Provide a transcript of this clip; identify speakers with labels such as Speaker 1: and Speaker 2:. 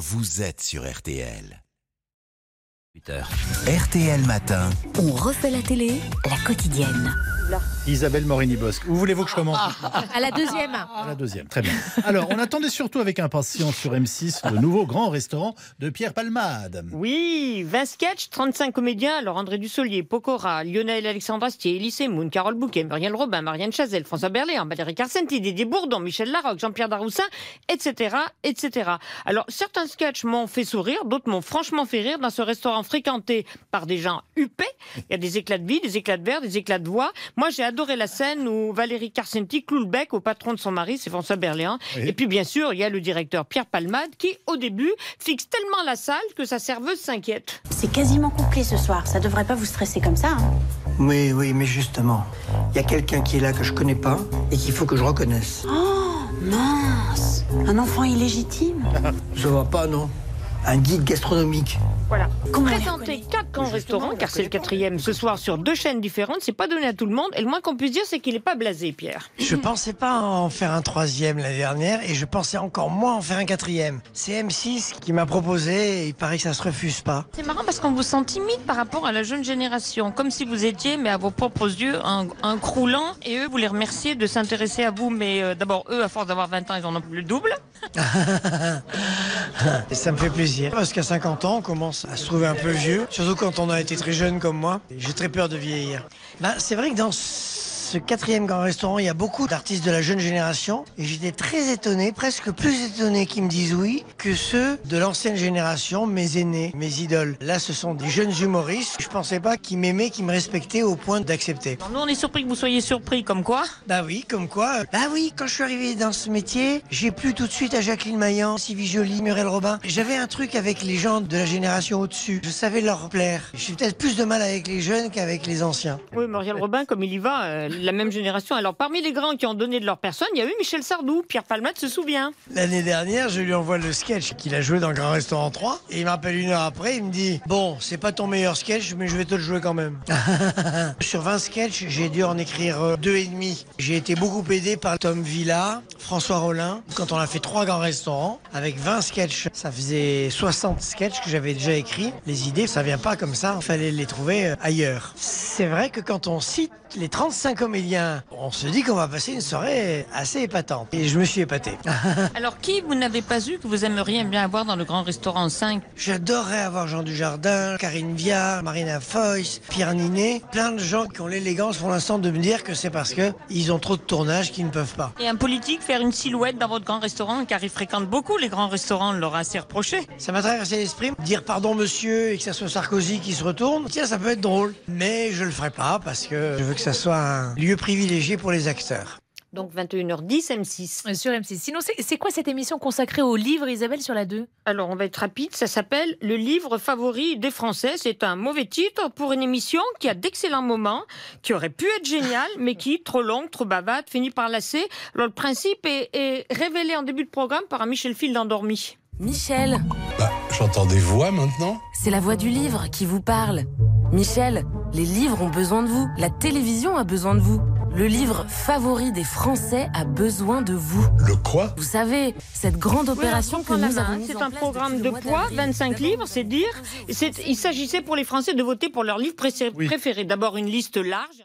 Speaker 1: vous êtes sur RTL. RTL Matin.
Speaker 2: On refait la télé, la quotidienne.
Speaker 3: Isabelle Morini-Bosque. Où voulez-vous que je commence
Speaker 4: À la deuxième.
Speaker 3: À la deuxième, très bien. Alors, on attendait surtout avec impatience sur M6 le nouveau grand restaurant de Pierre Palmade.
Speaker 5: Oui, 20 sketchs, 35 comédiens. Alors André Dussolier, Pocora, Lionel Alexandre Astier, Elise Moon, Carole Bouquet, Muriel Robin, Marianne Chazelle, François Berléand, Valérie Carcenti, Didier Bourdon, Michel Larocque, Jean-Pierre Daroussin, etc., etc. Alors certains sketchs m'ont fait sourire, d'autres m'ont franchement fait rire dans ce restaurant fréquenté par des gens huppés. Il y a des éclats de vie, des éclats de verre, des éclats de voix. Moi, j'ai adoré la scène où Valérie Carcenti cloue le bec au patron de son mari, c'est François Berléand.
Speaker 3: Oui.
Speaker 5: Et puis, bien sûr, il y a le directeur Pierre Palmade qui, au début, fixe tellement la salle que sa serveuse s'inquiète.
Speaker 6: C'est quasiment complet ce soir. Ça devrait pas vous stresser comme ça. hein.
Speaker 7: Oui, oui, mais justement, il y a quelqu'un qui est là que je connais pas et qu'il faut que je reconnaisse.
Speaker 6: Oh, mince. Un enfant illégitime.
Speaker 7: Ça va pas, non Un guide gastronomique.
Speaker 5: Voilà. Présenter quatre grands restaurants, car c'est le quatrième ce soir sur deux chaînes différentes, c'est pas donné à tout le monde. Et le moins qu'on puisse dire, c'est qu'il est pas blasé, Pierre.
Speaker 7: Je pensais pas en faire un troisième l'année dernière et je pensais encore moins en faire un quatrième. C'est M6 qui m'a proposé et il paraît que ça se refuse pas.
Speaker 8: C'est marrant parce qu'on vous sent timide par rapport à la jeune génération, comme si vous étiez, mais à vos propres yeux, un, un croulant, et eux, vous les remerciez de s'intéresser à vous, mais euh, d'abord, eux, à force d'avoir 20 ans, ils en ont plus le double.
Speaker 7: Et ça me fait plaisir parce qu'à 50 ans, on commence à se trouver un peu vieux, surtout quand on a été très jeune comme moi. J'ai très peur de vieillir. Ben, c'est vrai que dans ce quatrième grand restaurant, il y a beaucoup d'artistes de la jeune génération et j'étais très étonné, presque plus étonné qu'ils me disent oui que ceux de l'ancienne génération, mes aînés, mes idoles. Là, ce sont des jeunes humoristes. Je pensais pas qu'ils m'aimaient, qu'ils me respectaient au point d'accepter.
Speaker 8: Nous, on est surpris que vous soyez surpris, comme quoi.
Speaker 7: Bah oui, comme quoi. Bah oui, quand je suis arrivé dans ce métier, j'ai plu tout de suite à Jacqueline Maillan, Sylvie Joly, Muriel Robin. J'avais un truc avec les gens de la génération au-dessus. Je savais leur plaire. J'ai peut-être plus de mal avec les jeunes qu'avec les anciens.
Speaker 5: Oui, Muriel Robin, comme il y va, euh, la même génération. Alors, parmi les grands qui ont donné de leur personne, il y a eu Michel Sardou. Pierre Palmade se souvient.
Speaker 7: L'année dernière, je lui envoie le sketch qu'il a joué dans Grand Restaurant 3. Et il m'appelle une heure après, il me dit Bon, c'est pas ton meilleur sketch, mais je vais te le jouer quand même. Sur 20 sketchs, j'ai dû en écrire euh, deux et demi. J'ai été beaucoup aidé par Tom Villa, François Rollin. Quand on a fait trois grands restaurants, avec 20 sketchs, ça faisait 60 sketchs que j'avais déjà écrits. Les idées, ça vient pas comme ça, il fallait les trouver euh, ailleurs. C'est vrai que quand on cite les 35 comédiens, on se dit qu'on va passer une soirée assez épatante. Et je me suis épaté.
Speaker 8: Alors, qui vous n'avez pas eu que vous aimeriez bien avoir dans le grand restaurant 5
Speaker 7: J'adorerais avoir Jean Dujardin, Karine Viard, Marina Foïs, Pierre Ninet, plein de gens qui ont l'élégance pour l'instant de me dire que c'est parce que ils ont trop de tournage qu'ils ne peuvent pas.
Speaker 8: Et un politique faire une silhouette dans votre grand restaurant, car il fréquente beaucoup les grands restaurants, on leur a assez reproché.
Speaker 7: Ça m'a traversé l'esprit, dire pardon monsieur et que ça soit Sarkozy qui se retourne, tiens ça peut être drôle. Mais je le ferai pas parce que je veux que ça soit un lieu privilégié pour les acteurs.
Speaker 5: Donc, 21h10, M6.
Speaker 4: Sur M6. Sinon, c'est quoi cette émission consacrée au livre, Isabelle, sur la 2
Speaker 5: Alors, on va être rapide. Ça s'appelle Le livre favori des Français. C'est un mauvais titre pour une émission qui a d'excellents moments, qui aurait pu être géniale, mais qui, trop longue, trop bavarde, finit par lasser. Alors, le principe est, est révélé en début de programme par un Michel Field endormi.
Speaker 2: Michel,
Speaker 9: Bah, j'entends des voix maintenant.
Speaker 2: c'est la voix du livre qui vous parle. Michel, les livres ont besoin de vous. La télévision a besoin de vous. Le livre favori des Français a besoin de vous.
Speaker 9: Le quoi?
Speaker 2: Vous savez, cette grande opération
Speaker 5: Oui,
Speaker 2: que nous avons
Speaker 5: C'est un programme de poids,
Speaker 2: d'avril.
Speaker 5: 25
Speaker 2: Vous
Speaker 5: livres, c'est dire. Il s'agissait pour les Français de voter pour leur livre préféré.
Speaker 3: Oui.
Speaker 5: préféré. D'abord une liste large.